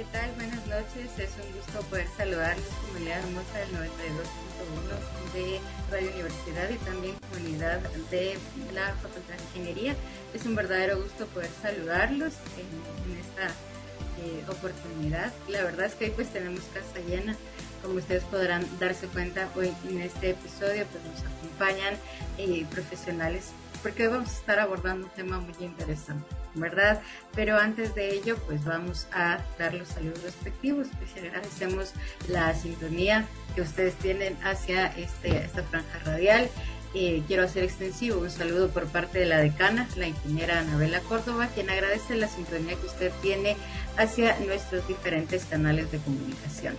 ¿qué tal? Buenas noches. Es un gusto poder saludarles, comunidad hermosa del 92.1 de Radio Universidad y también comunidad de la Facultad de Ingeniería. Es un verdadero gusto poder saludarlos en, esta eh, oportunidad. La verdad es que hoy pues tenemos casa llena. Como ustedes podrán darse cuenta, hoy en este episodio pues nos acompañan eh, profesionales porque hoy vamos a estar abordando un tema muy interesante. ¿Verdad? Pero antes de ello, pues vamos a dar los saludos respectivos. Pues agradecemos la sintonía que ustedes tienen hacia este, esta franja radial. Eh, quiero hacer extensivo un saludo por parte de la decana, la ingeniera Anabela Córdoba, quien agradece la sintonía que usted tiene hacia nuestros diferentes canales de comunicación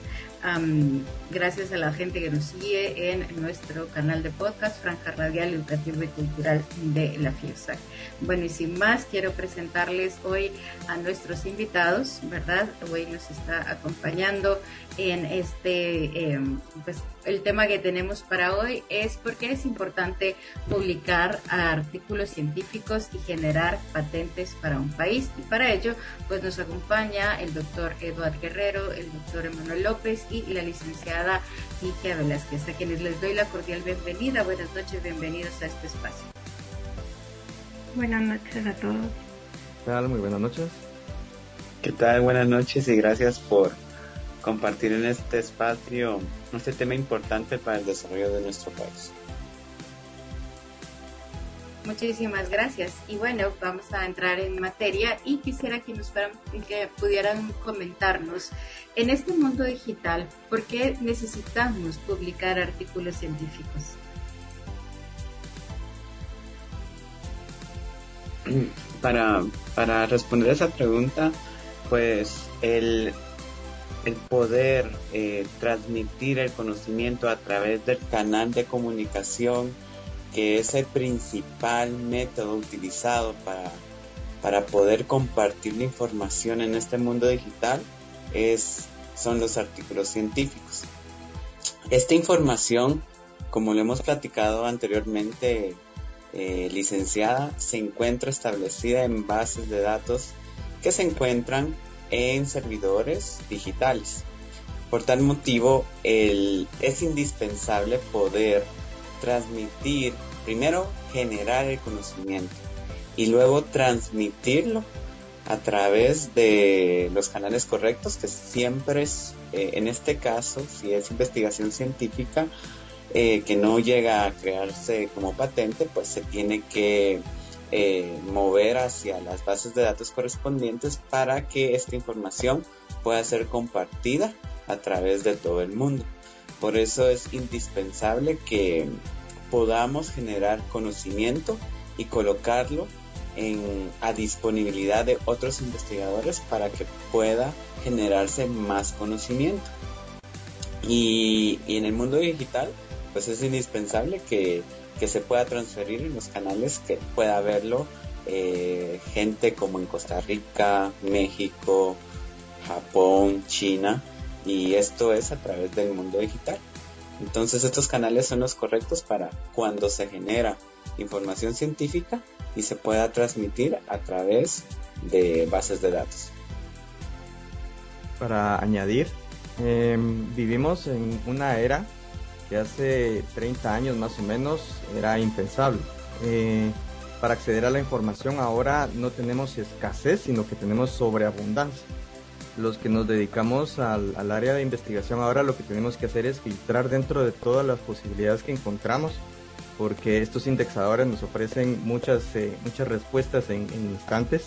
gracias a la gente que nos sigue en nuestro canal de podcast, Franja Radial Educativa y Cultural de la FIESA. Bueno, y sin más, quiero presentarles hoy a nuestros invitados, ¿verdad? Hoy nos está acompañando en este, em, pues el tema que tenemos para hoy es por qué es importante publicar artículos científicos y generar patentes para un país. Y para ello, pues nos acompaña el doctor Eduard Guerrero, el doctor Emanuel López y la licenciada Ligia Velázquez, a quienes les doy la cordial bienvenida. Buenas noches, bienvenidos a este espacio. Buenas noches a todos. ¿Qué tal? Muy buenas noches. ¿Qué tal? Buenas noches y gracias por compartir en este espacio este tema importante para el desarrollo de nuestro país. Muchísimas gracias. Y bueno, vamos a entrar en materia y quisiera que nos fueran, que pudieran comentarnos en este mundo digital, ¿por qué necesitamos publicar artículos científicos? Para, para responder esa pregunta, pues el, el poder eh, transmitir el conocimiento a través del canal de comunicación, que es el principal método utilizado para, para poder compartir la información en este mundo digital, es, son los artículos científicos. Esta información, como lo hemos platicado anteriormente, eh, licenciada, se encuentra establecida en bases de datos que se encuentran en servidores digitales. Por tal motivo, es indispensable poder transmitir, primero generar el conocimiento y luego transmitirlo a través de los canales correctos, que siempre es, eh, en este caso, si es investigación científica, eh, que no llega a crearse como patente, pues se tiene que eh, mover hacia las bases de datos correspondientes para que esta información pueda ser compartida a través de todo el mundo. Por eso es indispensable que podamos generar conocimiento y colocarlo en, a disponibilidad de otros investigadores para que pueda generarse más conocimiento. Y, en el mundo digital, pues es indispensable que, se pueda transferir en los canales, que pueda verlo eh, gente como en Costa Rica, México, Japón, China, y esto es a través del mundo digital. Entonces estos canales son los correctos para cuando se genera información científica y se pueda transmitir a través de bases de datos. Para añadir, em, vivimos en una era que hace 30 años más o menos era impensable. Eh, para acceder a la información ahora no tenemos escasez, sino que tenemos sobreabundancia los que nos dedicamos al, área de investigación ahora lo que tenemos que hacer es filtrar dentro de todas las posibilidades que encontramos porque estos indexadores nos ofrecen muchas, eh, muchas respuestas en, instantes.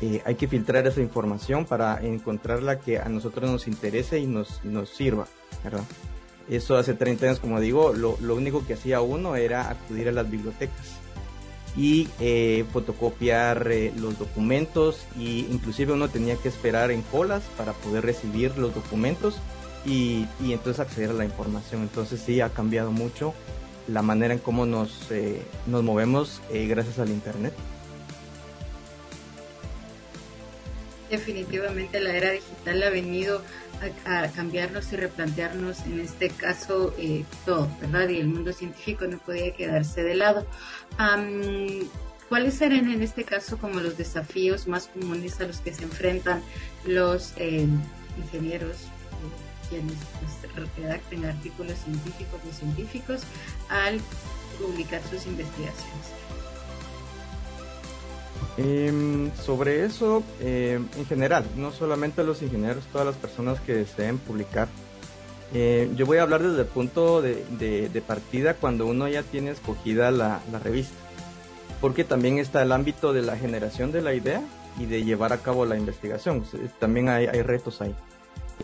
Eh, hay que filtrar esa información para encontrar la que a nosotros nos interese y nos, nos sirva, ¿verdad? Eso hace 30 años, como digo, lo, lo único que hacía uno era acudir a las bibliotecas y eh, fotocopiar eh, los documentos y inclusive uno tenía que esperar en colas para poder recibir los documentos y, y entonces acceder a la información. Entonces sí ha cambiado mucho la manera en cómo nos, eh, nos movemos gracias al Internet. Definitivamente la era digital ha venido a, cambiarnos y replantearnos en este caso eh, todo, ¿verdad? Y el mundo científico no podía quedarse de lado. ¿cuáles serían en este caso como los desafíos más comunes a los que se enfrentan los eh, ingenieros quienes pues, redacten artículos científicos o científicos al publicar sus investigaciones? Em, sobre eso, em, en general, no solamente los ingenieros, todas las personas que deseen publicar. Eh, yo voy a hablar desde el punto de, partida cuando uno ya tiene escogida la, revista, porque también está el ámbito de la generación de la idea y de llevar a cabo la investigación. También hay, retos ahí.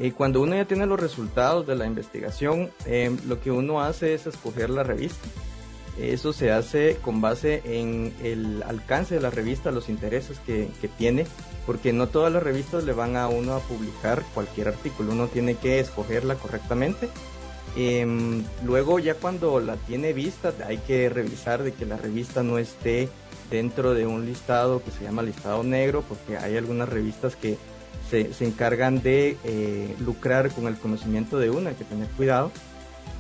Y cuando uno ya tiene los resultados de la investigación, em, lo que uno hace es escoger la revista eso se hace con base en el alcance de la revista, los intereses que, tiene, porque no todas las revistas le van a uno a publicar cualquier artículo, uno tiene que escogerla correctamente. Em, luego ya cuando la tiene vista hay que revisar de que la revista no esté dentro de un listado que se llama listado negro, porque hay algunas revistas que se, se encargan de eh, lucrar con el conocimiento de uno, hay que tener cuidado.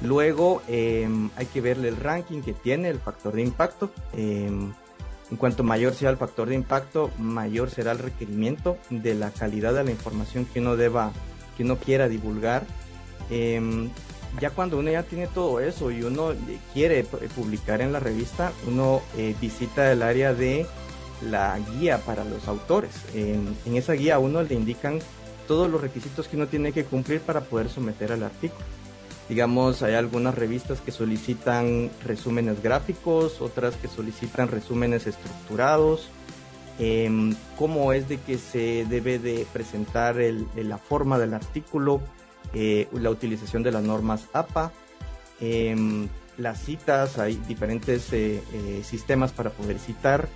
Luego em, hay que verle el ranking que tiene, el factor de impacto. Em, en cuanto mayor sea el factor de impacto, mayor será el requerimiento de la calidad de la información que uno deba, que uno quiera divulgar. Em, ya cuando uno ya tiene todo eso y uno quiere publicar en la revista, uno eh, visita el área de la guía para los autores. en esa guía uno le indican todos los requisitos que uno tiene que cumplir para poder someter al artículo. Digamos, hay algunas revistas que solicitan resúmenes gráficos, otras que solicitan resúmenes estructurados, eh, cómo es de que se debe de presentar la forma del artículo, eh, la utilización de las normas APA, em, las citas, hay diferentes eh, eh, sistemas para poder citar.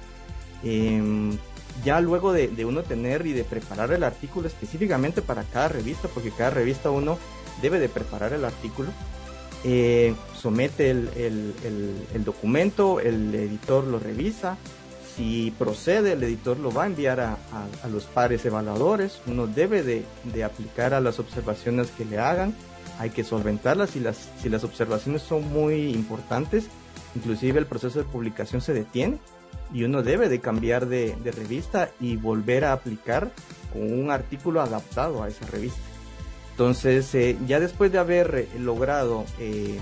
Em, ya luego de, de, uno tener y de preparar el artículo específicamente para cada revista, porque cada revista uno debe de preparar el artículo, eh, somete el, documento, el editor lo revisa, si procede el editor lo va a enviar a, los pares evaluadores, uno debe de, aplicar a las observaciones que le hagan, hay que solventarlas si las, si las observaciones son muy importantes, inclusive el proceso de publicación se detiene y uno debe de cambiar de, de revista y volver a aplicar con un artículo adaptado a esa revista. Entonces, eh, ya después de haber eh, logrado eh,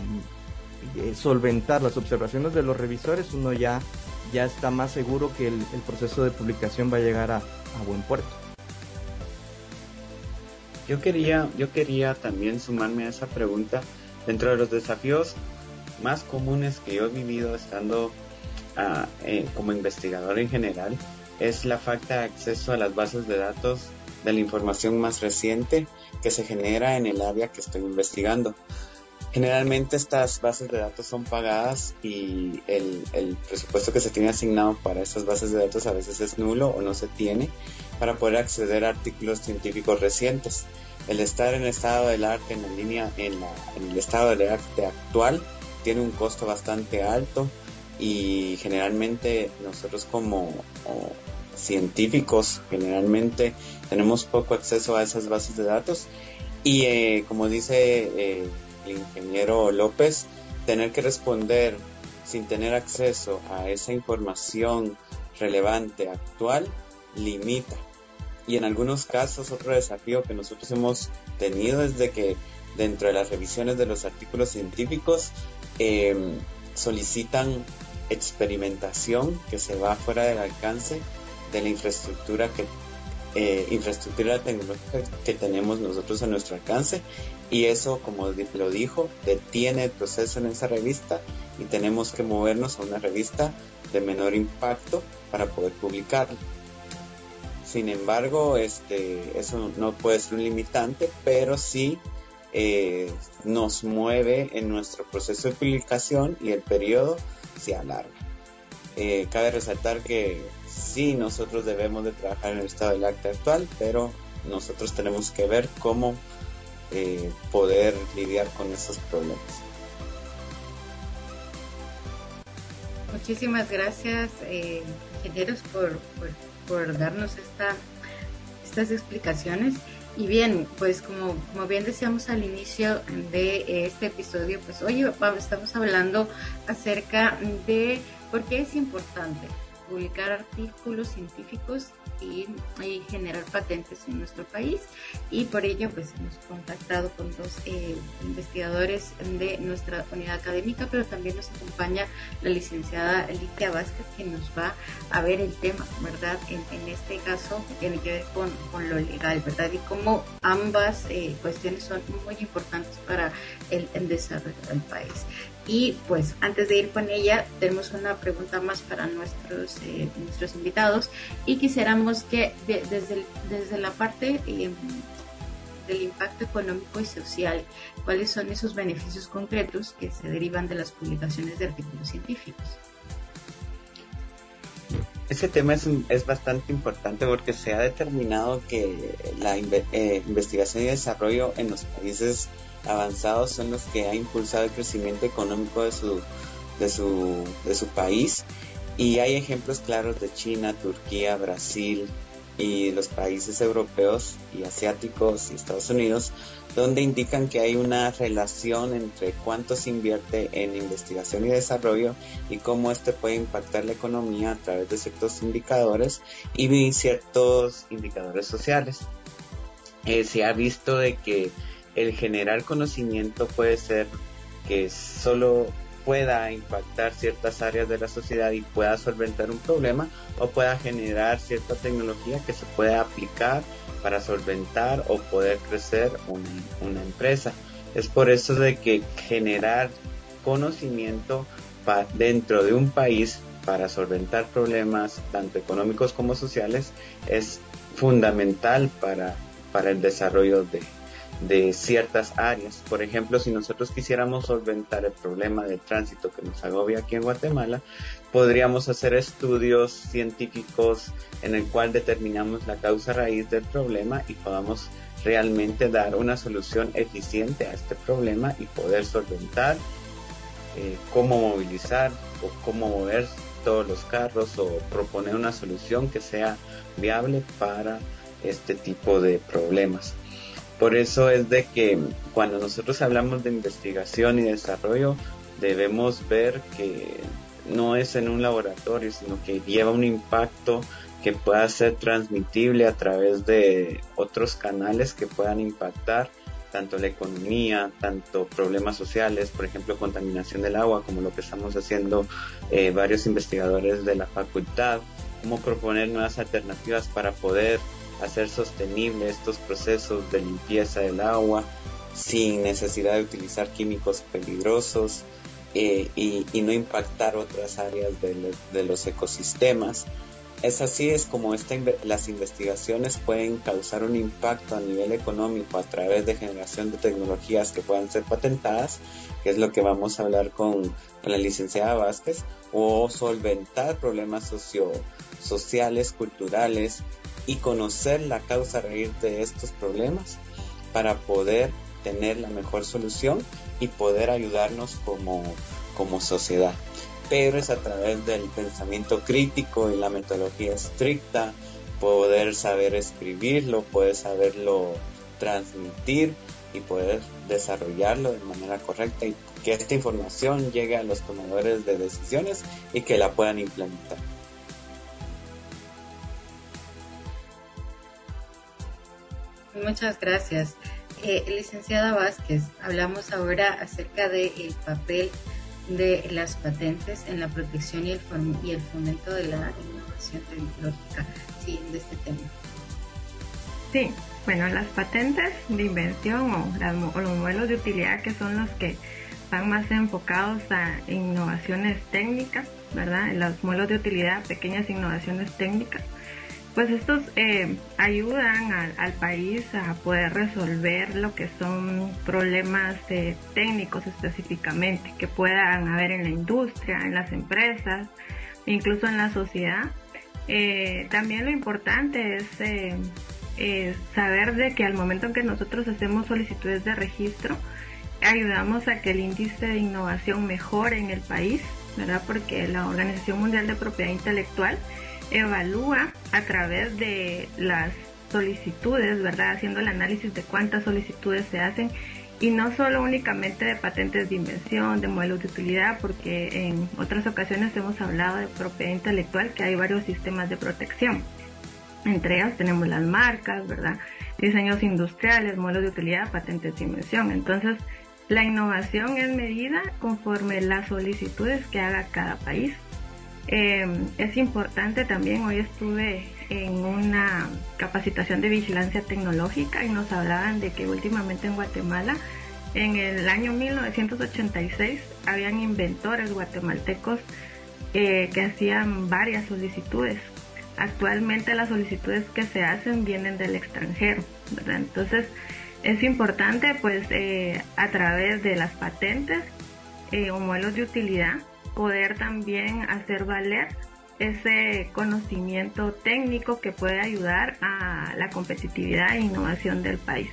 solventar las observaciones de los revisores, uno ya, ya está más seguro que el, proceso de publicación va a llegar a, buen puerto. Yo quería, yo quería también sumarme a esa pregunta. Dentro de los desafíos más comunes que yo he vivido estando ah, como investigador en general, es la falta de acceso a las bases de datos de la información más reciente que se genera en el área que estoy investigando. Generalmente estas bases de datos son pagadas y el, presupuesto que se tiene asignado para estas bases de datos a veces es nulo o no se tiene para poder acceder a artículos científicos recientes. El estar en estado del arte en la línea, en, el estado del arte actual, tiene un costo bastante alto y generalmente nosotros como científicos generalmente tenemos poco acceso a esas bases de datos y eh, como dice eh, el ingeniero López, tener que responder sin tener acceso a esa información relevante actual limita. Y en algunos casos otro desafío que nosotros hemos tenido es de que dentro de las revisiones de los artículos científicos em, solicitan experimentación que se va fuera del alcance de la infraestructura que eh, infraestructura tecnológica que tenemos nosotros a nuestro alcance. Y eso como lo dijo detiene el proceso en esa revista y tenemos que movernos a una revista de menor impacto para poder publicarla. Sin embargo este eso no puede ser un limitante pero sí eh, nos mueve en nuestro proceso de publicación y el periodo se alarga eh, cabe resaltar que sí nosotros debemos de trabajar en el estado del arte actual, pero nosotros tenemos que ver cómo eh, poder lidiar con esos problemas. Muchísimas gracias, eh, ingenieros, por, por, darnos esta, estas explicaciones. Y bien, pues como, como bien decíamos al inicio de este episodio, pues hoy estamos hablando acerca de por qué es importante publicar artículos científicos y, generar patentes en nuestro país y por ello pues hemos contactado con dos eh, investigadores de nuestra unidad académica pero también nos acompaña la licenciada Lidia Vázquez que nos va a ver el tema, ¿verdad? En, este caso tiene que ver con, con, lo legal, ¿verdad? Y cómo ambas eh, cuestiones son muy importantes para el desarrollo del país. Y pues antes de ir con ella, tenemos una pregunta más para nuestros, eh, nuestros invitados y quisiéramos que desde, desde la parte eh, del impacto económico y social, cuáles son esos beneficios concretos que se derivan de las publicaciones de artículos científicos. Ese tema es, es bastante importante porque se ha determinado que la eh, investigación y desarrollo en los países avanzados son los que ha impulsado el crecimiento económico de su, de su, de su país. Y hay ejemplos claros de China, Turquía, Brasil y los países europeos y asiáticos y Estados Unidos, donde indican que hay una relación entre cuánto se invierte en investigación y desarrollo y cómo este puede impactar la economía a través de ciertos indicadores y ciertos indicadores sociales. Eh, se ha visto de que el generar conocimiento puede ser que solo pueda impactar ciertas áreas de la sociedad y pueda solventar un problema o pueda generar cierta tecnología que se pueda aplicar para solventar o poder crecer una, empresa. Es por eso de que generar conocimiento dentro de un país para solventar problemas tanto económicos como sociales es fundamental para, para el desarrollo de, de ciertas áreas. Por ejemplo, si nosotros quisiéramos solventar el problema del tránsito que nos agobia aquí en Guatemala, podríamos hacer estudios científicos en el cual determinamos la causa raíz del problema y podamos realmente dar una solución eficiente a este problema y poder solventar eh, cómo movilizar o cómo mover todos los carros o proponer una solución que sea viable para este tipo de problemas. Por eso es de que cuando nosotros hablamos de investigación y desarrollo, debemos ver que no es en un laboratorio, sino que lleva un impacto que pueda ser transmitible a través de otros canales que puedan impactar tanto la economía, tanto problemas sociales, por ejemplo, contaminación del agua, como lo que estamos haciendo eh, varios investigadores de la facultad, cómo proponer nuevas alternativas para poder hacer sostenible estos procesos de limpieza del agua sin necesidad de utilizar químicos peligrosos eh, y, no impactar otras áreas de, los ecosistemas. Es así, es como esta, las investigaciones pueden causar un impacto a nivel económico a través de generación de tecnologías que puedan ser patentadas, que es lo que vamos a hablar con, con la licenciada Vázquez, o solventar problemas socio, sociales, culturales, y conocer la causa raíz de estos problemas para poder tener la mejor solución y poder ayudarnos como, como sociedad. Pero es a través del pensamiento crítico y la metodología estricta, poder saber escribirlo, poder saberlo transmitir y poder desarrollarlo de manera correcta y que esta información llegue a los tomadores de decisiones y que la puedan implementar. Muchas gracias. Eh, licenciada Vázquez, hablamos ahora acerca del papel de las patentes en la protección y el, y el fomento de la innovación tecnológica. De este tema. Sí, bueno, las patentes de invención o, los modelos de utilidad que son los que van más enfocados a innovaciones técnicas, ¿verdad? Los modelos de utilidad, pequeñas innovaciones técnicas pues estos eh, ayudan al, país a poder resolver lo que son problemas eh, técnicos específicamente que puedan haber en la industria, en las empresas, incluso en la sociedad. Eh, también lo importante es saber de que al momento en que nosotros hacemos solicitudes de registro, ayudamos a que el índice de innovación mejore en el país, ¿verdad? Porque la Organización Mundial de Propiedad Intelectual evalúa a través de las solicitudes, ¿verdad? Haciendo el análisis de cuántas solicitudes se hacen y no solo únicamente de patentes de invención, de modelos de utilidad, porque en otras ocasiones hemos hablado de propiedad intelectual, que hay varios sistemas de protección. Entre ellas tenemos las marcas, ¿verdad? Diseños industriales, modelos de utilidad, patentes de invención. Entonces, la innovación es medida conforme las solicitudes que haga cada país. Eh, es importante también, hoy estuve en una capacitación de vigilancia tecnológica y nos hablaban de que últimamente en Guatemala, en el año 1986, habían inventores guatemaltecos eh, que hacían varias solicitudes. Actualmente las solicitudes que se hacen vienen del extranjero, Entonces es importante pues eh, a través de las patentes eh, o modelos de utilidad poder también hacer valer ese conocimiento técnico que puede ayudar a la competitividad e innovación del país.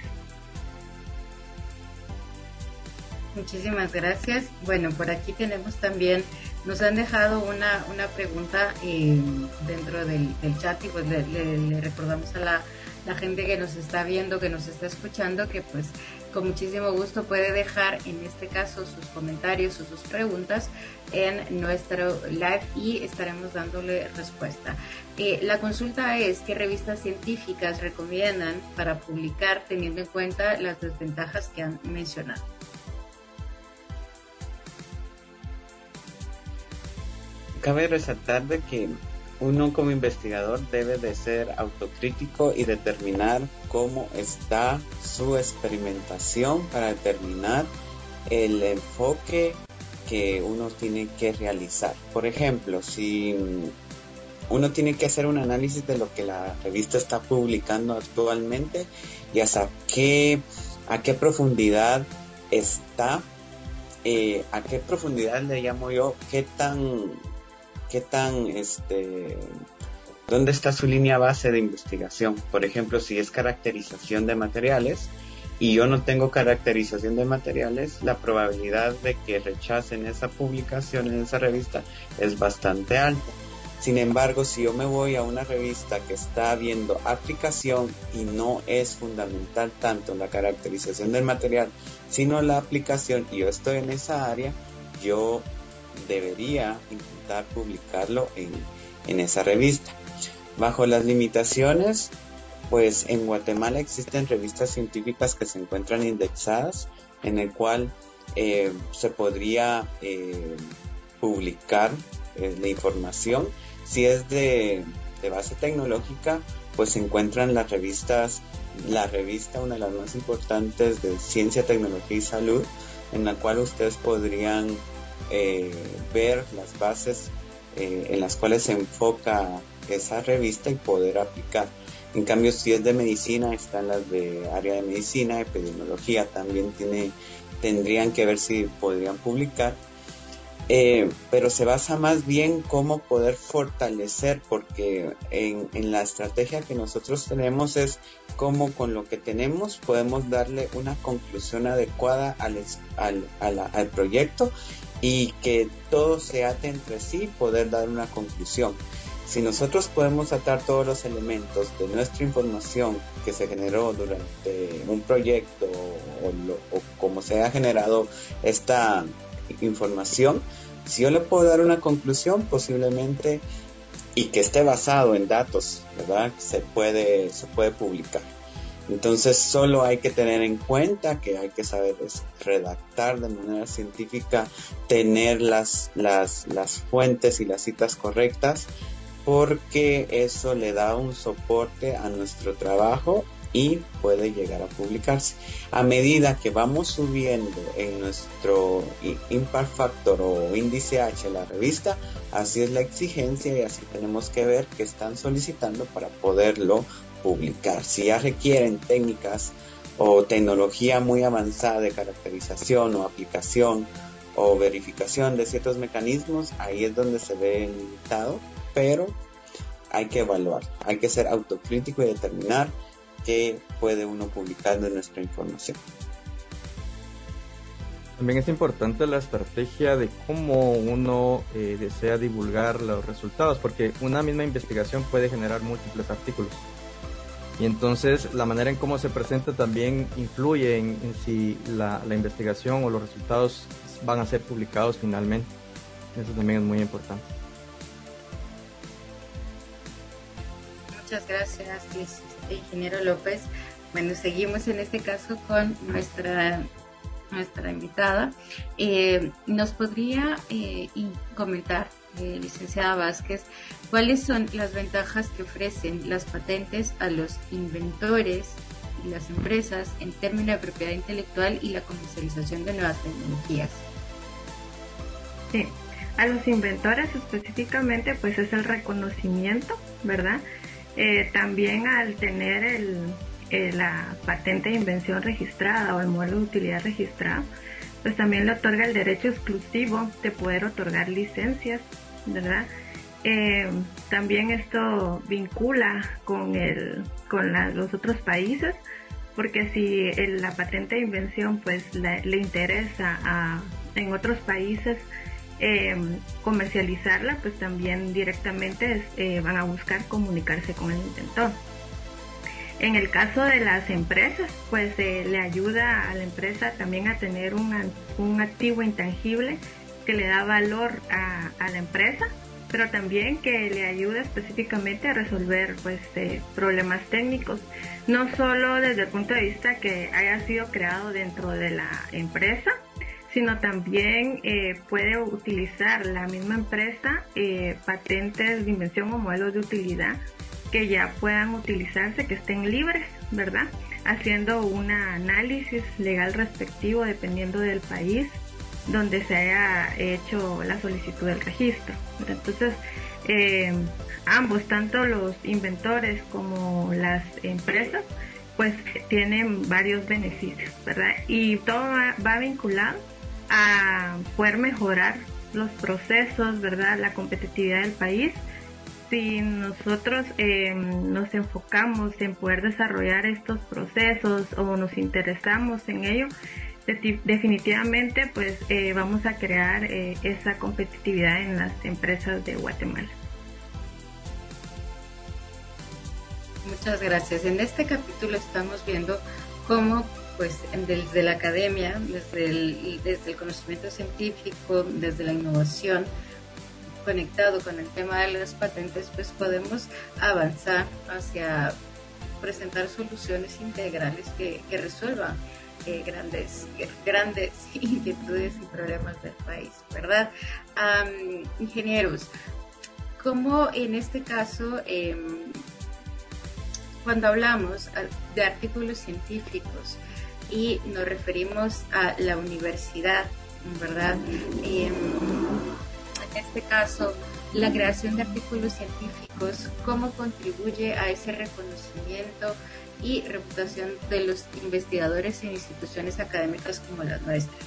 Muchísimas gracias. Bueno, por aquí tenemos también, nos han dejado una, una pregunta eh, dentro del, chat y pues le recordamos a la la gente que nos está viendo, que nos está escuchando, que pues con muchísimo gusto puede dejar en este caso sus comentarios o sus preguntas en nuestro live y estaremos dándole respuesta. Eh, la consulta es qué revistas científicas recomiendan para publicar teniendo en cuenta las desventajas que han mencionado. Cabe resaltar de que uno como investigador debe de ser autocrítico y determinar cómo está su experimentación para determinar el enfoque que uno tiene que realizar. Por ejemplo, si uno tiene que hacer un análisis de lo que la revista está publicando actualmente y hasta qué, a qué profundidad está, eh, a qué profundidad le llamo yo, qué tan qué tan, este, dónde está su línea base de investigación. Por ejemplo, si es caracterización de materiales y yo no tengo caracterización de materiales, la probabilidad de que rechacen esa publicación en esa revista es bastante alta. Sin embargo, si yo me voy a una revista que está viendo aplicación y no es fundamental tanto la caracterización del material, sino la aplicación y yo estoy en esa área, yo debería publicarlo en, en esa revista. Bajo las limitaciones, pues en Guatemala existen revistas científicas que se encuentran indexadas, en el cual eh, se podría eh, publicar eh, la información. Si es de, de, base tecnológica, pues se encuentran las revistas, la revista, una de las más importantes de ciencia, tecnología y salud, en la cual ustedes podrían eh, ver las bases eh, en las cuales se enfoca esa revista y poder aplicar. En cambio, si es de medicina, están las de área de medicina, epidemiología, también tiene, tendrían que ver si podrían publicar. Eh, pero se basa más bien cómo poder fortalecer, porque en, la estrategia que nosotros tenemos es cómo con lo que tenemos podemos darle una conclusión adecuada al, proyecto y que todo se ate entre sí, poder dar una conclusión. Si nosotros podemos atar todos los elementos de nuestra información que se generó durante un proyecto o, o como se ha generado esta información, si yo le puedo dar una conclusión, posiblemente y que esté basado en datos, ¿verdad? Se puede, se puede publicar. Entonces solo hay que tener en cuenta que hay que saber redactar de manera científica, tener las, las, las fuentes y las citas correctas, porque eso le da un soporte a nuestro trabajo y puede llegar a publicarse. A medida que vamos subiendo en nuestro impact factor o índice H la revista, así es la exigencia y así tenemos que ver qué están solicitando para poderlo publicar. Si ya requieren técnicas o tecnología muy avanzada de caracterización o aplicación o verificación de ciertos mecanismos, ahí es donde se ve limitado, pero hay que evaluar, hay que ser autocrítico y determinar qué puede uno publicar de nuestra información. También es importante la estrategia de cómo uno eh, desea divulgar los resultados, porque una misma investigación puede generar múltiples artículos. Y entonces la manera en cómo se presenta también influye en, si la, investigación o los resultados van a ser publicados finalmente. Eso también es muy importante. Muchas gracias, ingeniero López. Bueno, seguimos en este caso con nuestra nuestra invitada. Eh, ¿Nos podría eh, comentar, eh, licenciada Vázquez, cuáles son las ventajas que ofrecen las patentes a los inventores y las empresas en términos de propiedad intelectual y la comercialización de nuevas tecnologías? Sí, a los inventores específicamente pues es el reconocimiento, ¿verdad? también al tener el, eh, la patente de invención registrada o el modelo de utilidad registrado, pues también le otorga el derecho exclusivo de poder otorgar licencias, ¿verdad? Eh, también esto vincula con, el, con los otros países, porque si la patente de invención pues le interesa en otros países eh, comercializarla, pues también directamente van a buscar comunicarse con el inventor. En el caso de las empresas, pues eh, le ayuda a la empresa también a tener un, un activo intangible que le da valor a, la empresa, pero también que le ayuda específicamente a resolver pues eh, problemas técnicos, no solo desde el punto de vista que haya sido creado dentro de la empresa, sino también eh, puede utilizar la misma empresa patentes de invención o modelos de utilidad que ya puedan utilizarse, que estén libres, ¿verdad? Haciendo un análisis legal respectivo dependiendo del país donde se haya hecho la solicitud del registro. Entonces, eh, ambos, tanto los inventores como las empresas, pues tienen varios beneficios, ¿verdad? Y todo va, vinculado a poder mejorar los procesos, ¿verdad? La competitividad del país si nosotros eh, nos enfocamos en poder desarrollar estos procesos o nos interesamos en ello, definitivamente pues eh, vamos a crear eh, esa competitividad en las empresas de Guatemala. Muchas gracias. En este capítulo estamos viendo cómo pues desde la academia, desde desde el conocimiento científico, desde la innovación, conectado con el tema de las patentes, pues podemos avanzar hacia presentar soluciones integrales que, resuelvan eh, grandes, grandes inquietudes y problemas del país, ¿verdad? ingenieros, ¿cómo en este caso, em, cuando hablamos de artículos científicos y nos referimos a la universidad, ¿verdad? Em, en este caso, la creación de artículos científicos, cómo contribuye a ese reconocimiento y reputación de los investigadores en instituciones académicas como las nuestras.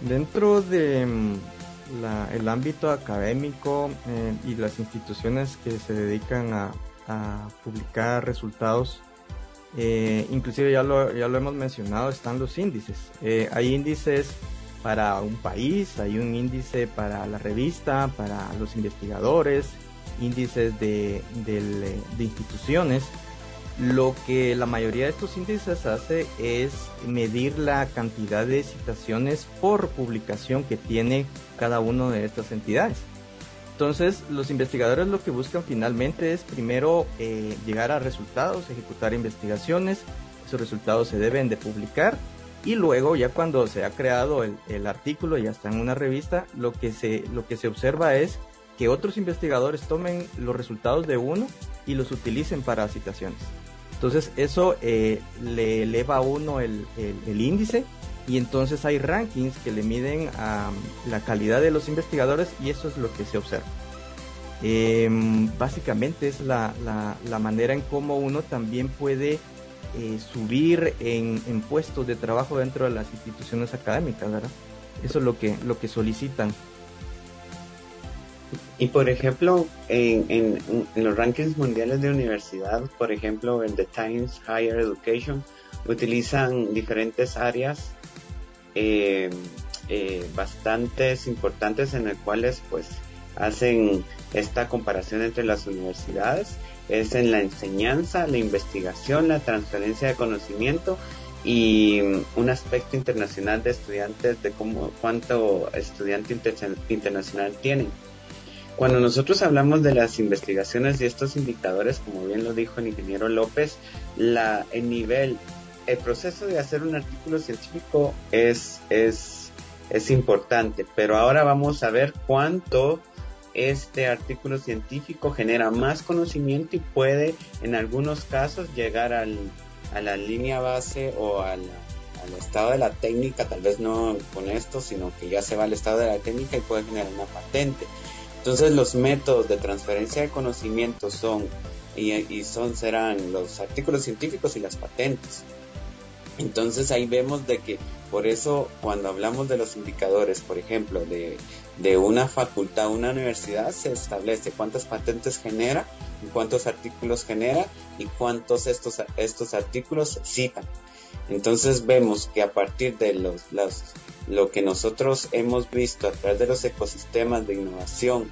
Dentro de mm, el ámbito académico eh, y las instituciones que se dedican a, publicar resultados, eh, inclusive ya lo, ya lo hemos mencionado, están los índices. Eh, hay índices para un país, hay un índice para la revista, para los investigadores, índices de, instituciones. Lo que la mayoría de estos índices hace es medir la cantidad de citaciones por publicación que tiene cada una de estas entidades. Entonces, los investigadores lo que buscan finalmente es primero eh, llegar a resultados, ejecutar investigaciones. Esos resultados se deben de publicar y luego ya cuando se ha creado el, el, artículo ya está en una revista lo que se lo que se observa es que otros investigadores tomen los resultados de uno y los utilicen para citaciones entonces eso eh, le eleva a uno el, el, índice y entonces hay rankings que le miden a la calidad de los investigadores y eso es lo que se observa em, básicamente es la, la, manera en cómo uno también puede eh, subir en, puestos de trabajo dentro de las instituciones académicas, ¿verdad? Eso es lo que, lo que solicitan. Y por ejemplo, en, los rankings mundiales de universidad, por ejemplo, en The Times Higher Education, utilizan diferentes áreas eh, eh, bastantes importantes en las cuales pues hacen esta comparación entre las universidades es en la enseñanza, la investigación, la transferencia de conocimiento y un aspecto internacional de estudiantes de cómo cuánto estudiante internacional tienen. Cuando nosotros hablamos de las investigaciones y estos indicadores, como bien lo dijo el ingeniero López, la, el nivel, el proceso de hacer un artículo científico es, es, es importante, pero ahora vamos a ver cuánto este artículo científico genera más conocimiento y puede en algunos casos llegar al, a la línea base o al, al estado de la técnica, tal vez no con esto, sino que ya se va al estado de la técnica y puede generar una patente. Entonces los métodos de transferencia de conocimiento son y, son serán los artículos científicos y las patentes. Entonces ahí vemos de que por eso cuando hablamos de los indicadores, por ejemplo, de, de una facultad, una universidad, se establece cuántas patentes genera, cuántos artículos genera y cuántos estos, estos artículos citan. Entonces vemos que a partir de los, las, lo que nosotros hemos visto a través de los ecosistemas de innovación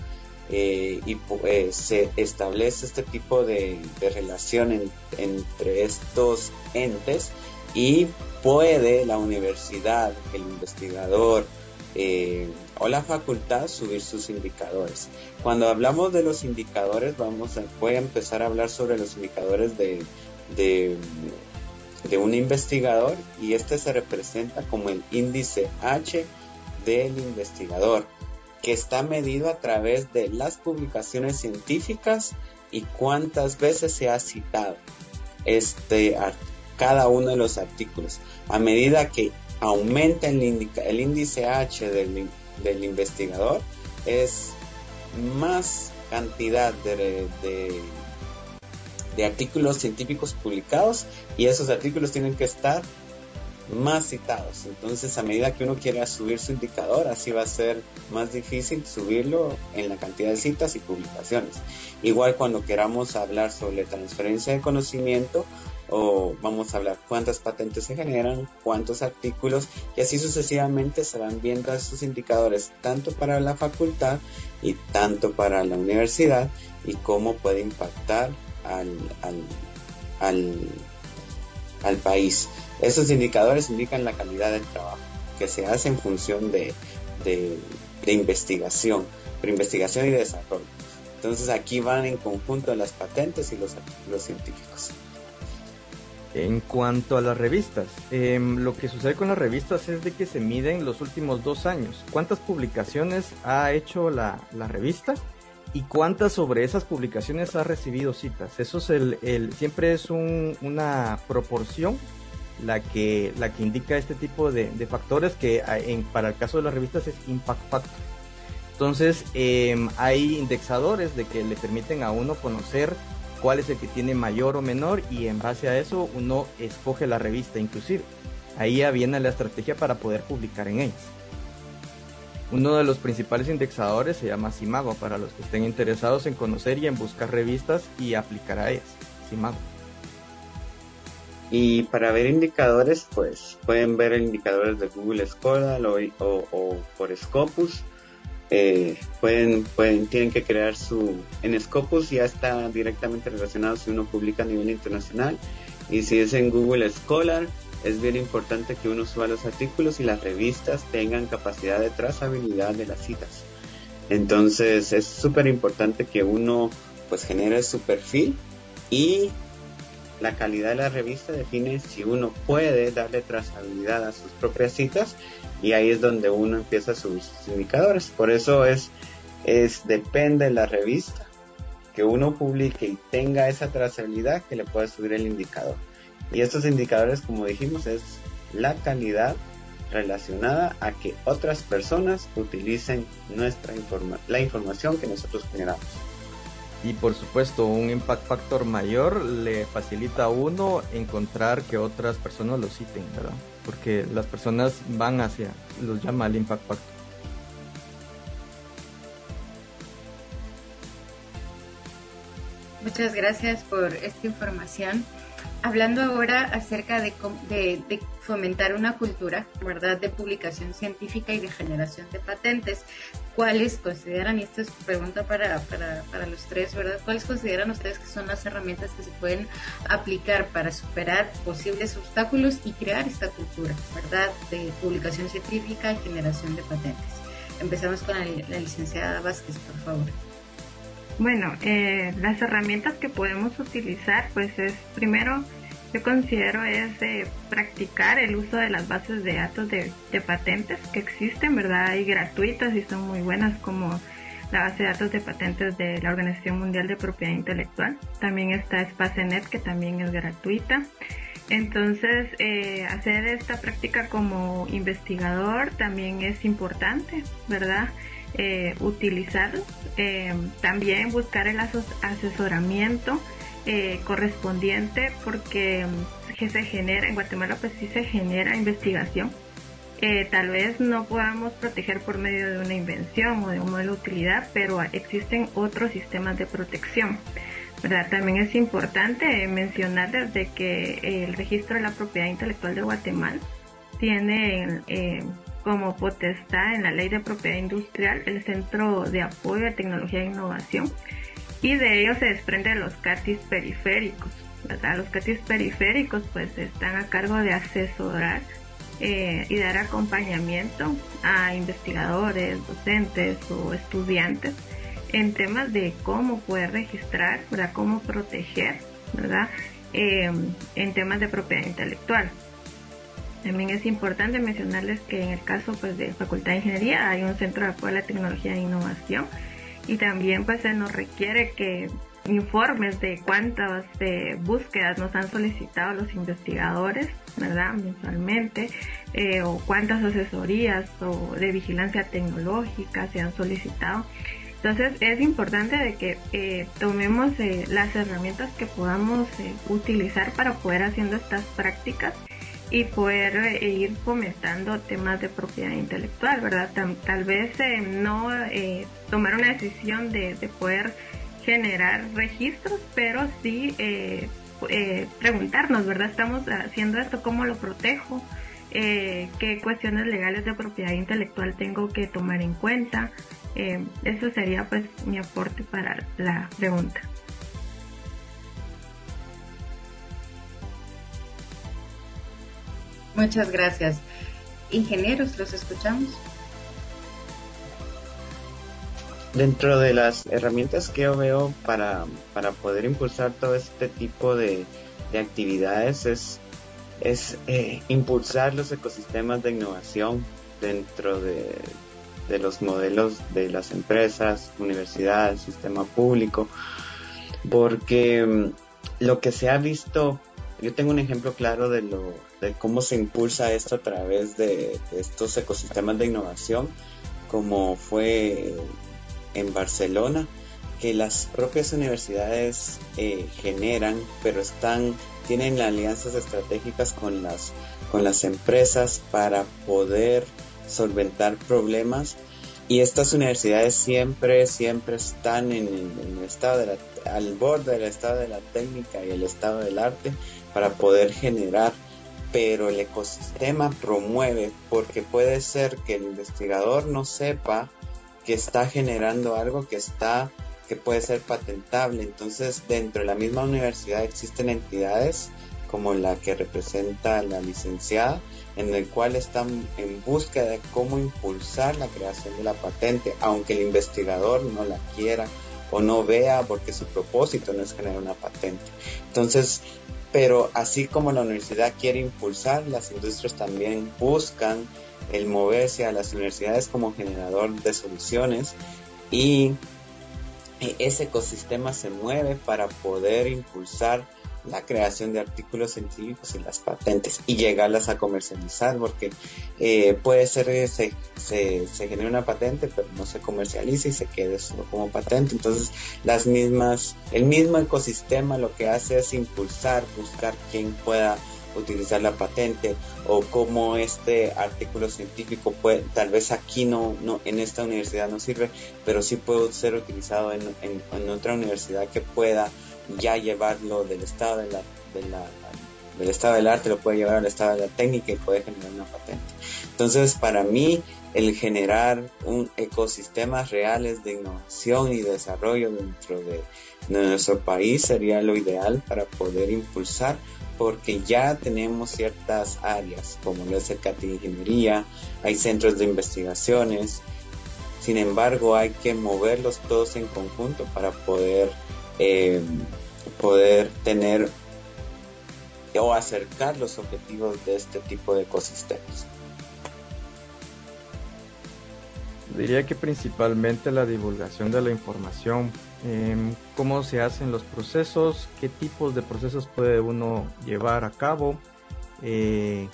eh, y eh, se establece este tipo de, relación entre estos entes y puede la universidad, el investigador eh, o la facultad subir sus indicadores. Cuando hablamos de los indicadores, vamos a, voy a empezar a hablar sobre los indicadores de, de de un investigador y este se representa como el índice H del investigador, que está medido a través de las publicaciones científicas y cuántas veces se ha citado este cada uno de los artículos. A medida que aumenta el, el índice H del, del, investigador, es más cantidad de, de de artículos científicos publicados y esos artículos tienen que estar más citados. Entonces, a medida que uno quiera subir su indicador, así va a ser más difícil subirlo en la cantidad de citas y publicaciones. Igual cuando queramos hablar sobre transferencia de conocimiento o vamos a hablar cuántas patentes se generan, cuántos artículos y así sucesivamente se van viendo esos indicadores tanto para la facultad y tanto para la universidad y cómo puede impactar al, al, al, país. Esos indicadores indican la calidad del trabajo que se hace en función de, de, investigación, pero investigación y desarrollo. Entonces aquí van en conjunto las patentes y los artículos científicos. En cuanto a las revistas, em, lo que sucede con las revistas es de que se miden los últimos dos años. ¿Cuántas publicaciones ha hecho la, la revista? Y cuántas sobre esas publicaciones ha recibido citas. Eso es el, siempre es una proporción la que, la que indica este tipo de, factores que en, para el caso de las revistas es impact factor. Entonces em, hay indexadores de que le permiten a uno conocer cuál es el que tiene mayor o menor y en base a eso uno escoge la revista inclusive. Ahí ya viene la estrategia para poder publicar en ellas. Uno de los principales indexadores se llama Simago para los que estén interesados en conocer y en buscar revistas y aplicar a ellas. Simago. Y para ver indicadores, pues pueden ver indicadores de Google Scholar o, por Scopus. Eh, pueden, pueden, tienen que crear su, en Scopus ya está directamente relacionado si uno publica a nivel internacional y si es en Google Scholar es bien importante que uno suba los artículos y las revistas tengan capacidad de trazabilidad de las citas. Entonces es súper importante que uno pues genere su perfil y la calidad de la revista define si uno puede darle trazabilidad a sus propias citas y ahí es donde uno empieza a subir sus indicadores. Por eso es, es depende de la revista que uno publique y tenga esa trazabilidad que le pueda subir el indicador. Y estos indicadores, como dijimos, es la calidad relacionada a que otras personas utilicen nuestra informa la información que nosotros generamos. Y por supuesto, un impact factor mayor le facilita a uno encontrar que otras personas lo citen, ¿verdad? Porque las personas van hacia, los llama el impact factor. Muchas gracias por esta información. Hablando ahora acerca de, de, fomentar una cultura, ¿verdad?, de publicación científica y de generación de patentes. ¿Cuáles consideran, y esto es pregunta para, para, para, los tres, ¿verdad?, ¿cuáles consideran ustedes que son las herramientas que se pueden aplicar para superar posibles obstáculos y crear esta cultura, ¿verdad?, de publicación científica y generación de patentes. Empezamos con la, la licenciada Vázquez, por favor. Bueno, eh, las herramientas que podemos utilizar, pues es primero, yo considero es practicar el uso de las bases de datos de, patentes que existen, ¿verdad? Hay gratuitas y son muy buenas como la base de datos de patentes de la Organización Mundial de Propiedad Intelectual. También está SpaceNet que también es gratuita. Entonces, eh, hacer esta práctica como investigador también es importante, ¿verdad? Eh, utilizarlos. Eh, también buscar el asesoramiento eh, correspondiente porque que se genera, en Guatemala pues sí se genera investigación. Eh, tal vez no podamos proteger por medio de una invención o de un modelo de utilidad, pero existen otros sistemas de protección. ¿verdad? También es importante mencionar desde que el registro de la propiedad intelectual de Guatemala tiene eh, como potestad en la Ley de Propiedad Industrial el Centro de Apoyo a Tecnología e Innovación y de ello se desprenden los CATIS periféricos. Los CATIS periféricos pues están a cargo de asesorar eh, y dar acompañamiento a investigadores, docentes o estudiantes en temas de cómo poder registrar, ¿verdad? cómo proteger, ¿verdad? Eh, en temas de propiedad intelectual. También es importante mencionarles que en el caso pues, de Facultad de Ingeniería hay un centro de apoyo a la tecnología e innovación y también pues se nos requiere que informes de cuántas eh, búsquedas nos han solicitado los investigadores, ¿verdad? Mensualmente, eh, o cuántas asesorías o de vigilancia tecnológica se han solicitado. Entonces es importante de que eh, tomemos las herramientas que podamos utilizar para poder haciendo estas prácticas y poder eh, ir fomentando temas de propiedad intelectual, ¿verdad? Tal, vez eh, no eh, tomar una decisión de, poder generar registros, pero sí preguntarnos, ¿verdad? Estamos haciendo esto, ¿cómo lo protejo? ¿Qué cuestiones legales de propiedad intelectual tengo que tomar en cuenta? eso sería pues mi aporte para la pregunta. Muchas gracias. Ingenieros, los escuchamos. Dentro de las herramientas que yo veo para, poder impulsar todo este tipo de, actividades es, es eh, impulsar los ecosistemas de innovación dentro de, de los modelos de las empresas, universidades, sistema público, porque mm, lo que se ha visto, yo tengo un ejemplo claro de lo de cómo se impulsa esto a través de, estos ecosistemas de innovación, como fue en Barcelona, que las propias universidades eh, generan, pero están tienen alianzas estratégicas con las con las empresas para poder solventar problemas. Y estas universidades siempre siempre están en, el estado de al borde del estado de la técnica y el estado del arte para poder generar pero el ecosistema promueve porque puede ser que el investigador no sepa que está generando algo que está que puede ser patentable. Entonces, dentro de la misma universidad existen entidades como la que representa la licenciada, en el cual están en búsqueda de cómo impulsar la creación de la patente, aunque el investigador no la quiera o no vea porque su propósito no es generar una patente. Entonces, pero así como la universidad quiere impulsar, las industrias también buscan el moverse a las universidades como generador de soluciones y ese ecosistema se mueve para poder impulsar la creación de artículos científicos y las patentes y llegarlas a comercializar porque eh, puede ser que se, se, se genere una patente pero no se comercialice y se quede solo como patente. Entonces las mismas el mismo ecosistema lo que hace es impulsar buscar quien pueda utilizar la patente o cómo este artículo científico puede, tal vez aquí no, no en esta universidad no sirve, pero sí puede ser utilizado en, en, en otra universidad que pueda ya llevarlo del estado de la, de la, del estado del arte, lo puede llevar al estado de la técnica y puede generar una patente. Entonces, para mí, el generar un ecosistemas reales de innovación y desarrollo dentro de, nuestro país sería lo ideal para poder impulsar porque ya tenemos ciertas áreas como lo es el CAT Ingeniería, hay centros de investigaciones, sin embargo hay que moverlos todos en conjunto para poder, eh, poder tener o acercar los objetivos de este tipo de ecosistemas. Diría que principalmente la divulgación de la información, em, cómo se hacen los procesos, qué tipos de procesos puede uno llevar a cabo, eh,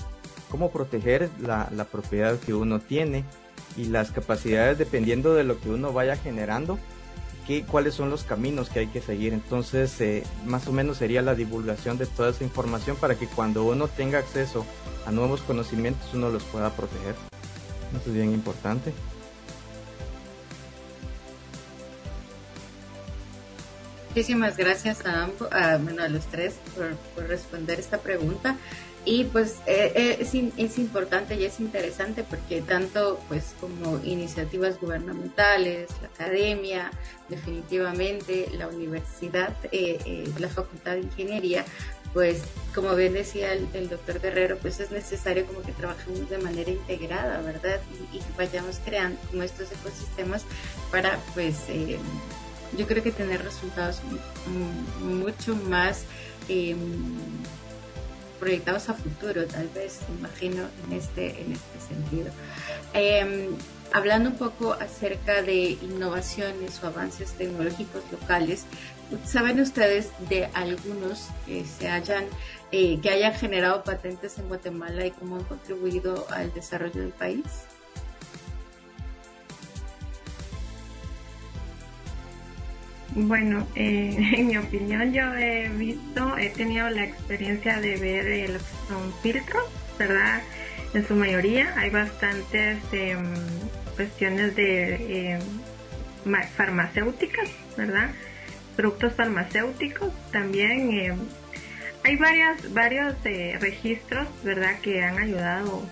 cómo proteger la, propiedad que uno tiene y las capacidades dependiendo de lo que uno vaya generando, qué, cuáles son los caminos que hay que seguir. Entonces, eh, más o menos sería la divulgación de toda esa información para que cuando uno tenga acceso a nuevos conocimientos uno los pueda proteger. Eso es bien importante. Muchísimas gracias a ambos, a, bueno, a los tres por, responder esta pregunta. Y pues eh, eh, es, importante y es interesante porque tanto pues como iniciativas gubernamentales, la academia, definitivamente la universidad, eh, la facultad de ingeniería, pues como bien decía el, doctor Guerrero, pues es necesario como que trabajemos de manera integrada, ¿verdad? Y, y vayamos creando como estos ecosistemas para pues yo creo que tener resultados mucho más em, proyectados a futuro, tal vez, imagino, en este, en este sentido. Em, hablando un poco acerca de innovaciones o avances tecnológicos locales, ¿saben ustedes de algunos que se hayan, eh, que hayan generado patentes en Guatemala y cómo han contribuido al desarrollo del país? Bueno, eh, en mi opinión yo he visto, he tenido la experiencia de ver eh, los son filtros, ¿verdad? En su mayoría hay bastantes em, cuestiones de em, farmacéuticas, ¿verdad? Productos farmacéuticos también. Em, hay varias, varios eh, registros, ¿verdad? Que han ayudado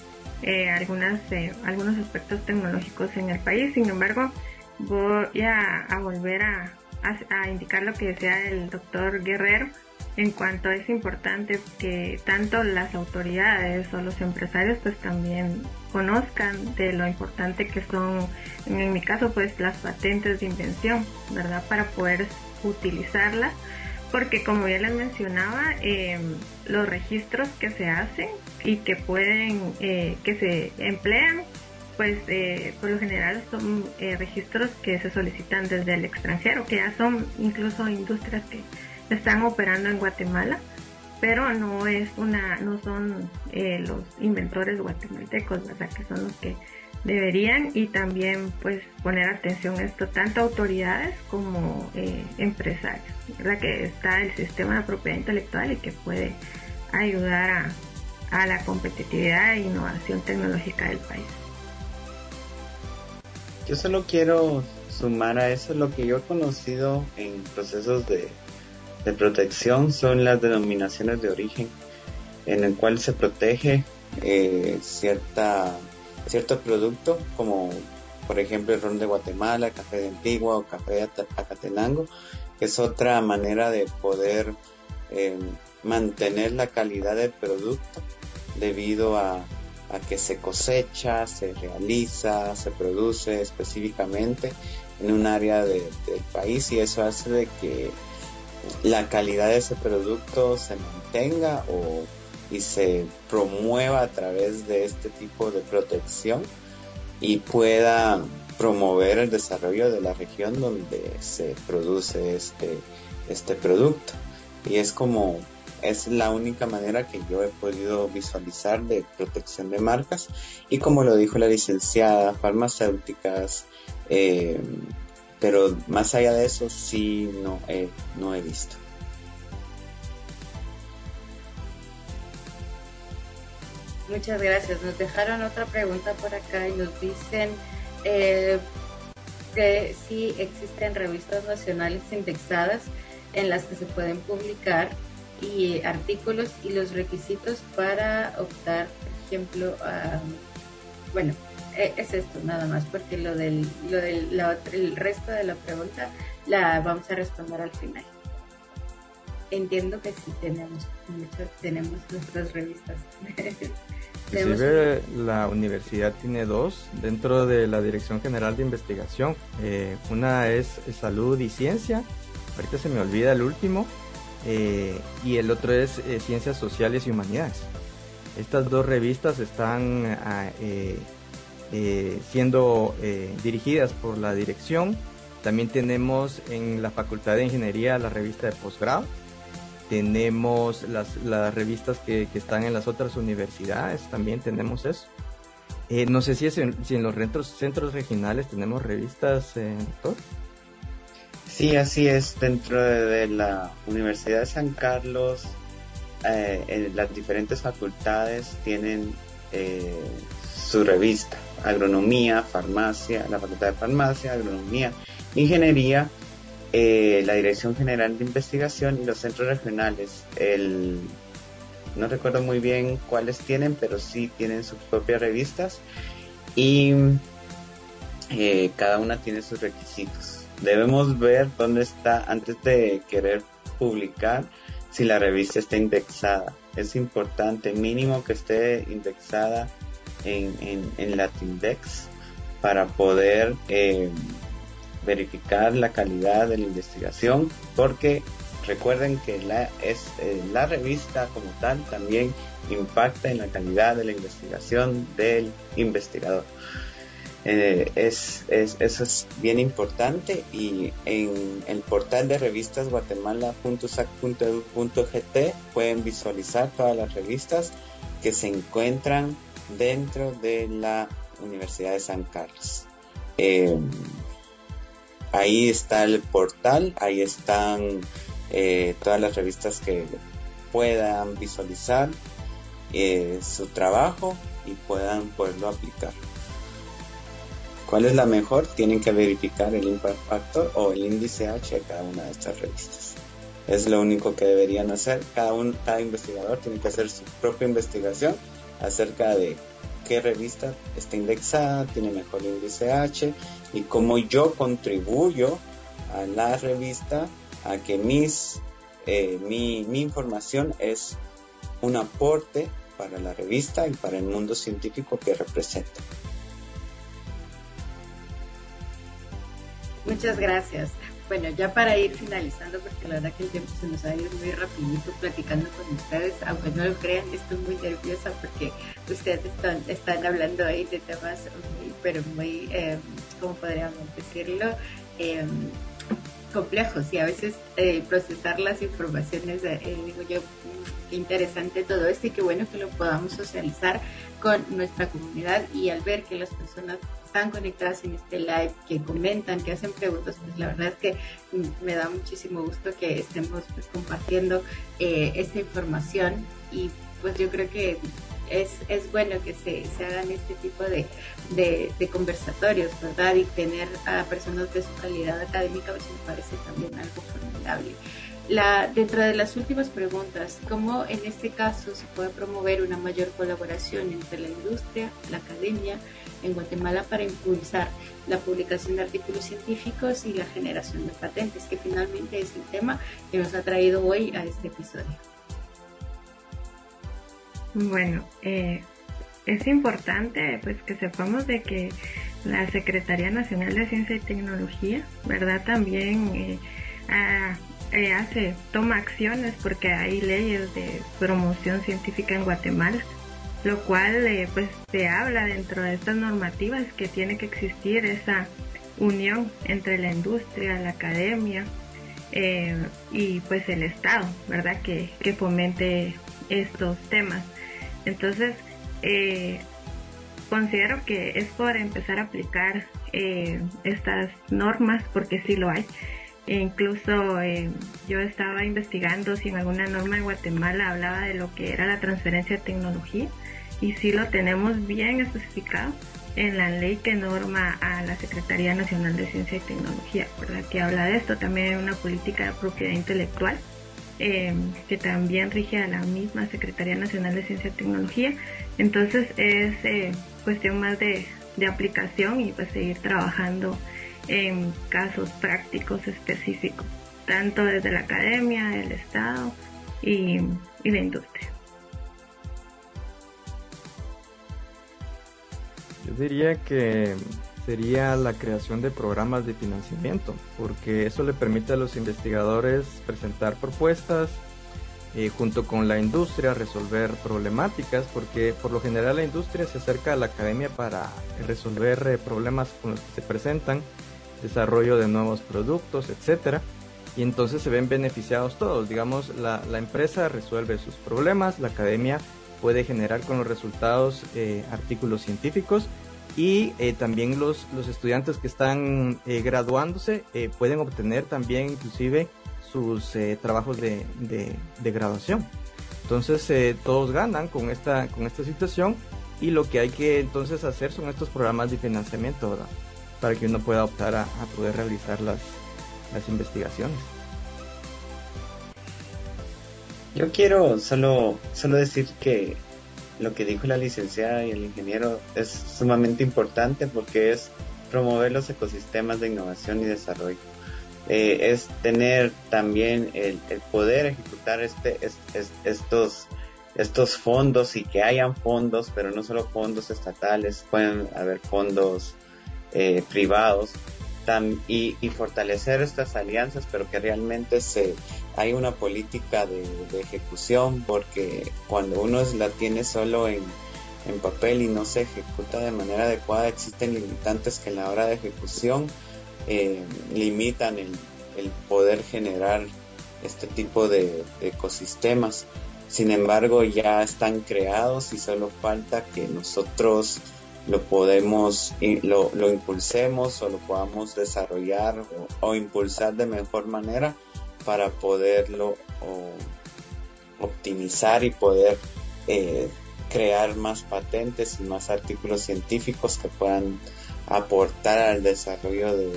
algunas, algunos aspectos tecnológicos en el país. Sin embargo, voy a volver a, a, indicar lo que decía el doctor Guerrero en cuanto es importante que tanto las autoridades o los empresarios pues también conozcan de lo importante que son, en mi caso pues las patentes de invención, ¿verdad? Para poder utilizarlas, porque como ya les mencionaba, em, los registros que se hacen y que pueden, eh, que se emplean pues eh, por lo general son eh, registros que se solicitan desde el extranjero, que ya son incluso industrias que están operando en Guatemala, pero no es una, no son eh, los inventores guatemaltecos, ¿verdad? Que son los que deberían y también pues poner atención a esto tanto autoridades como empresarios, ¿verdad? Que está el sistema de propiedad intelectual y que puede ayudar a la competitividad e innovación tecnológica del país. Yo solo quiero sumar a eso lo que yo he conocido en procesos de, protección son las denominaciones de origen, en el cual se protege eh, cierta, cierto producto, como por ejemplo el ron de Guatemala, café de Antigua o café de Acatenango, que es otra manera de poder eh, mantener la calidad del producto debido a a que se cosecha, se realiza, se produce específicamente en un área del país y eso hace de que la calidad de ese producto se mantenga o, y se promueva a través de este tipo de protección y pueda promover el desarrollo de la región donde se produce este, este producto. Y es como es la única manera que yo he podido visualizar de protección de marcas y como lo dijo la licenciada, farmacéuticas, eh, pero más allá de eso sí no he, no he visto. Muchas gracias. Nos dejaron otra pregunta por acá y nos dicen eh, que si existen revistas nacionales indexadas en las que se pueden publicar y artículos y los requisitos para optar, por ejemplo, a, bueno, e, es esto nada más, porque lo del, lo del el resto de la pregunta la vamos a responder al final. Entiendo que sí tenemos, tenemos nuestras revistas. Inclusive la universidad tiene dos dentro de la Dirección General de Investigación. Eh, una es Salud y Ciencia, ahorita se me olvida el último, eh, y el otro es eh, Ciencias Sociales y Humanidades. Estas dos revistas están ah, siendo dirigidas por la dirección. También tenemos en la Facultad de Ingeniería la revista de posgrado tenemos las, revistas que, están en las otras universidades, también tenemos eso. Eh, no sé si, en, en los centros, regionales tenemos revistas, eh, doctor. Sí, así es. Dentro de, la Universidad de San Carlos, eh, en las diferentes facultades tienen eh, su revista. Agronomía, farmacia, la facultad de farmacia, agronomía, ingeniería eh, la Dirección General de Investigación y los centros regionales. No recuerdo muy bien cuáles tienen, pero sí tienen sus propias revistas y cada una tiene sus requisitos. Debemos ver dónde está antes de querer publicar si la revista está indexada. Es importante, mínimo que esté indexada en, en, en Latindex para poder eh, verificar la calidad de la investigación, porque recuerden que es, eh, la revista como tal también impacta en la calidad de la investigación del investigador. Eh, es, es, eso es bien importante y en el portal de revistas guatemala.sac.edu.gt pueden visualizar todas las revistas que se encuentran dentro de la Universidad de San Carlos. Eh, Ahí está el portal, ahí están eh, todas las revistas que puedan visualizar su trabajo y puedan poderlo aplicar. ¿Cuál es la mejor? Tienen que verificar el impact factor o el índice H de cada una de estas revistas. Es lo único que deberían hacer. Cada, un, cada investigador tiene que hacer su propia investigación acerca de qué revista está indexada, tiene mejor índice H y cómo yo contribuyo a la revista a que mis, eh, mi, mi información es un aporte para la revista y para el mundo científico que representa. Muchas gracias. Bueno, ya para ir finalizando, porque la verdad que el tiempo se nos ha ido muy rapidito platicando con ustedes, aunque no lo crean, estoy muy nerviosa porque ustedes están, están hablando ahí de temas muy, pero muy, eh, ¿cómo podríamos decirlo? Em, complejos y a veces eh, procesar las informaciones, eh, digo yo, qué interesante todo esto y qué bueno que lo podamos socializar con nuestra comunidad y al ver que las personas están conectadas en este live, que comentan, que hacen preguntas, pues la verdad es que me da muchísimo gusto que estemos pues, compartiendo eh, esta información y pues yo creo que es, es bueno que se, se hagan este tipo de, de, conversatorios, ¿verdad? Y tener a personas de su calidad académica pues me parece también algo formidable. La, dentro de las últimas preguntas, ¿cómo en este caso se puede promover una mayor colaboración entre la industria, la academia, en Guatemala para impulsar la publicación de artículos científicos y la generación de patentes, que finalmente es el tema que nos ha traído hoy a este episodio. Bueno, eh, es importante pues que sepamos de que la Secretaría Nacional de Ciencia y Tecnología, ¿verdad? También eh, eh, hace, toma acciones porque hay leyes de promoción científica en Guatemala lo cual eh, pues se habla dentro de estas normativas que tiene que existir esa unión entre la industria, la academia eh, y pues el Estado, ¿verdad? Que, que fomente estos temas. Entonces, eh, considero que es por empezar a aplicar estas normas, porque sí lo hay. E incluso yo estaba investigando si en alguna norma de Guatemala hablaba de lo que era la transferencia de tecnología y sí lo tenemos bien especificado en la ley que norma a la Secretaría Nacional de Ciencia y Tecnología, ¿verdad? que habla de esto. También hay una política de propiedad intelectual em, que también rige a la misma Secretaría Nacional de Ciencia y Tecnología. Entonces es eh, cuestión más de, de aplicación y pues seguir trabajando en casos prácticos específicos, tanto desde la academia, el Estado y, la industria. Yo diría que sería la creación de programas de financiamiento, porque eso le permite a los investigadores presentar propuestas eh, junto con la industria, resolver problemáticas, porque por lo general la industria se acerca a la academia para resolver eh, problemas con los que se presentan, desarrollo de nuevos productos, etcétera. Y entonces se ven beneficiados todos. Digamos, la, empresa resuelve sus problemas, la academia puede generar con los resultados eh, artículos científicos y eh, también los, los estudiantes que están eh, graduándose pueden obtener también inclusive sus trabajos de, de, graduación. Entonces todos ganan con esta, con esta situación y lo que hay que entonces hacer son estos programas de financiamiento para que uno pueda optar a, poder realizar las, las investigaciones. Yo quiero solo, solo decir que lo que dijo la licenciada y el ingeniero es sumamente importante porque es promover los ecosistemas de innovación y desarrollo. Eh, es tener también el, poder ejecutar este, estos, estos fondos y que hayan fondos, pero no solo fondos estatales, pueden haber fondos eh, privados y, y, fortalecer estas alianzas, pero que realmente se, hay una política de, ejecución, porque cuando uno la tiene solo en, en, papel y no se ejecuta de manera adecuada, existen limitantes que en la hora de ejecución eh, limitan el, el, poder generar este tipo de, de ecosistemas. Sin embargo, ya están creados y solo falta que nosotros lo podemos, lo, lo impulsemos o lo podamos desarrollar o, impulsar de mejor manera para poderlo optimizar y poder eh, crear más patentes y más artículos científicos que puedan aportar al desarrollo de,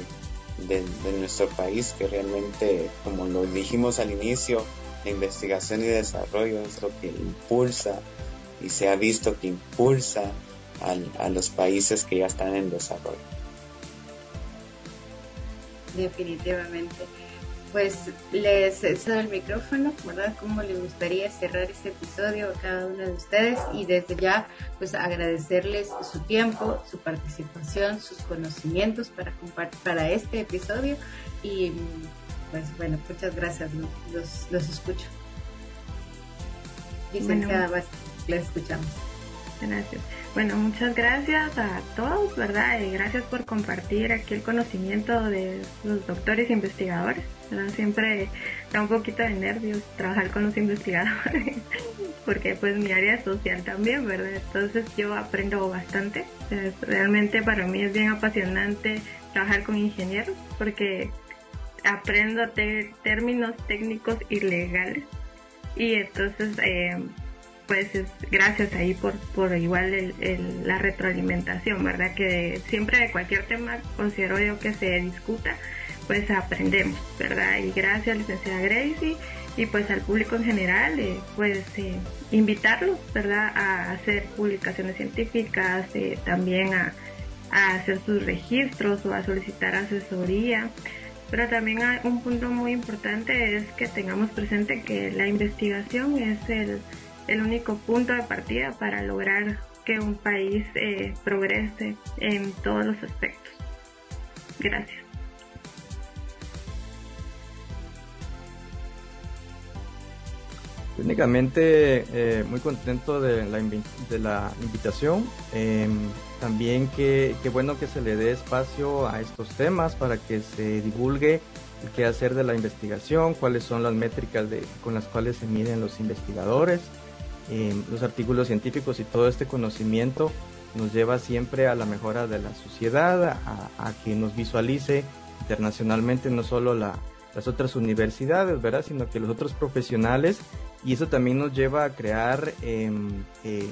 de, nuestro país, que realmente, como lo dijimos al inicio, la investigación y desarrollo es lo que impulsa y se ha visto que impulsa a los países que ya están en desarrollo. Definitivamente. Pues les cedo el micrófono, ¿verdad? ¿Cómo les gustaría cerrar este episodio a cada uno de ustedes? Y desde ya, pues agradecerles su tiempo, su participación, sus conocimientos para compartir para este episodio. Y pues bueno, muchas gracias, los, los escucho. Licenciada, bueno. les escuchamos. Gracias. Bueno, muchas gracias a todos, ¿verdad? Y gracias por compartir aquí el conocimiento de los doctores e investigadores. ¿verdad? Siempre da un poquito de nervios trabajar con los investigadores, porque pues mi área social también, ¿verdad? Entonces yo aprendo bastante. Realmente para mí es bien apasionante trabajar con ingenieros, porque aprendo términos técnicos y legales. Y entonces... Eh, pues es gracias ahí por, por igual el, la retroalimentación, ¿verdad? Que siempre de cualquier tema considero yo que se discuta, pues aprendemos, ¿verdad? Y gracias licenciada Gracie y pues al público en general, eh, pues eh, invitarlos, ¿verdad? A hacer publicaciones científicas, eh, también a, a hacer sus registros o a solicitar asesoría. Pero también hay un punto muy importante es que tengamos presente que la investigación es el el único punto de partida para lograr que un país eh, progrese en todos los aspectos. Gracias. Únicamente eh, muy contento de la, de la invitación. Em, también que, bueno que se le dé espacio a estos temas para que se divulgue el qué hacer de la investigación, cuáles son las métricas de, con las cuales se miden los investigadores los artículos científicos y todo este conocimiento nos lleva siempre a la mejora de la sociedad, a, que nos visualice internacionalmente no solo las otras universidades, ¿verdad? Sino que los otros profesionales y eso también nos lleva a crear em, eh,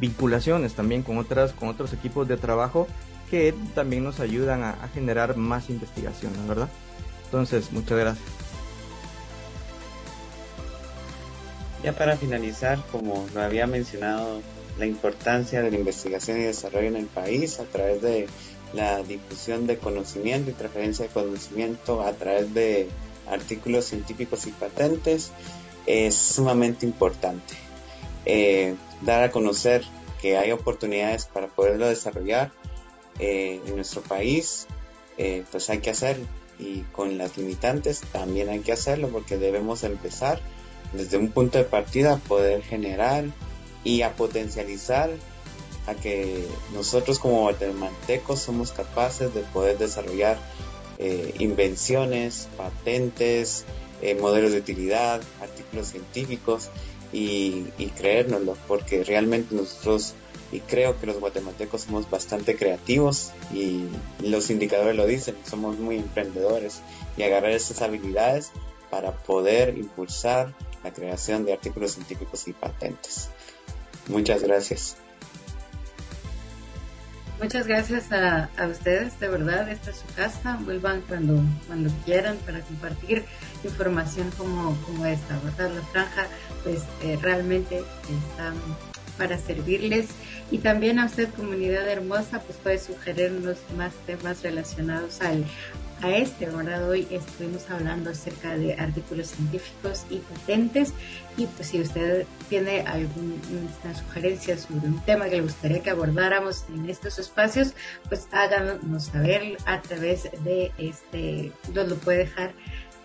vinculaciones también con otras con otros equipos de trabajo que también nos ayudan a, a generar más investigación, ¿verdad? Entonces, muchas gracias. Ya para finalizar, como lo había mencionado, la importancia de la investigación y desarrollo en el país a través de la difusión de conocimiento y transferencia de conocimiento a través de artículos científicos y patentes es sumamente importante. Eh, dar a conocer que hay oportunidades para poderlo desarrollar eh, en nuestro país, eh, pues hay que hacerlo. Y con las limitantes también hay que hacerlo porque debemos empezar desde un punto de partida poder generar y a potencializar a que nosotros como guatemaltecos somos capaces de poder desarrollar eh, invenciones, patentes, eh, modelos de utilidad, artículos científicos y, y creérnoslo, porque realmente nosotros, y creo que los guatemaltecos somos bastante creativos y los indicadores lo dicen, somos muy emprendedores y agarrar esas habilidades para poder impulsar la creación de artículos científicos y patentes. Muchas gracias. Muchas gracias a, ustedes, de verdad, esta es su casa, vuelvan cuando, cuando quieran para compartir información como, como esta, ¿verdad? La franja, pues eh, realmente está para servirles y también a usted, comunidad hermosa, pues puede sugerirnos más temas relacionados al, a este, ¿verdad? Hoy estuvimos hablando acerca de artículos científicos y patentes y pues si usted tiene alguna sugerencia sobre un tema que le gustaría que abordáramos en estos espacios, pues háganos saber a través de este, nos lo puede dejar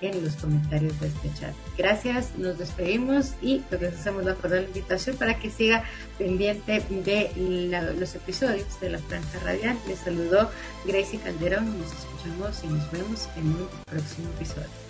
en los comentarios de este chat. Gracias, nos despedimos y pues les hacemos la invitación para que siga pendiente de los episodios de la Franja Radial. Les saludó Gracie Calderón, nos escuchamos y nos vemos en un próximo episodio.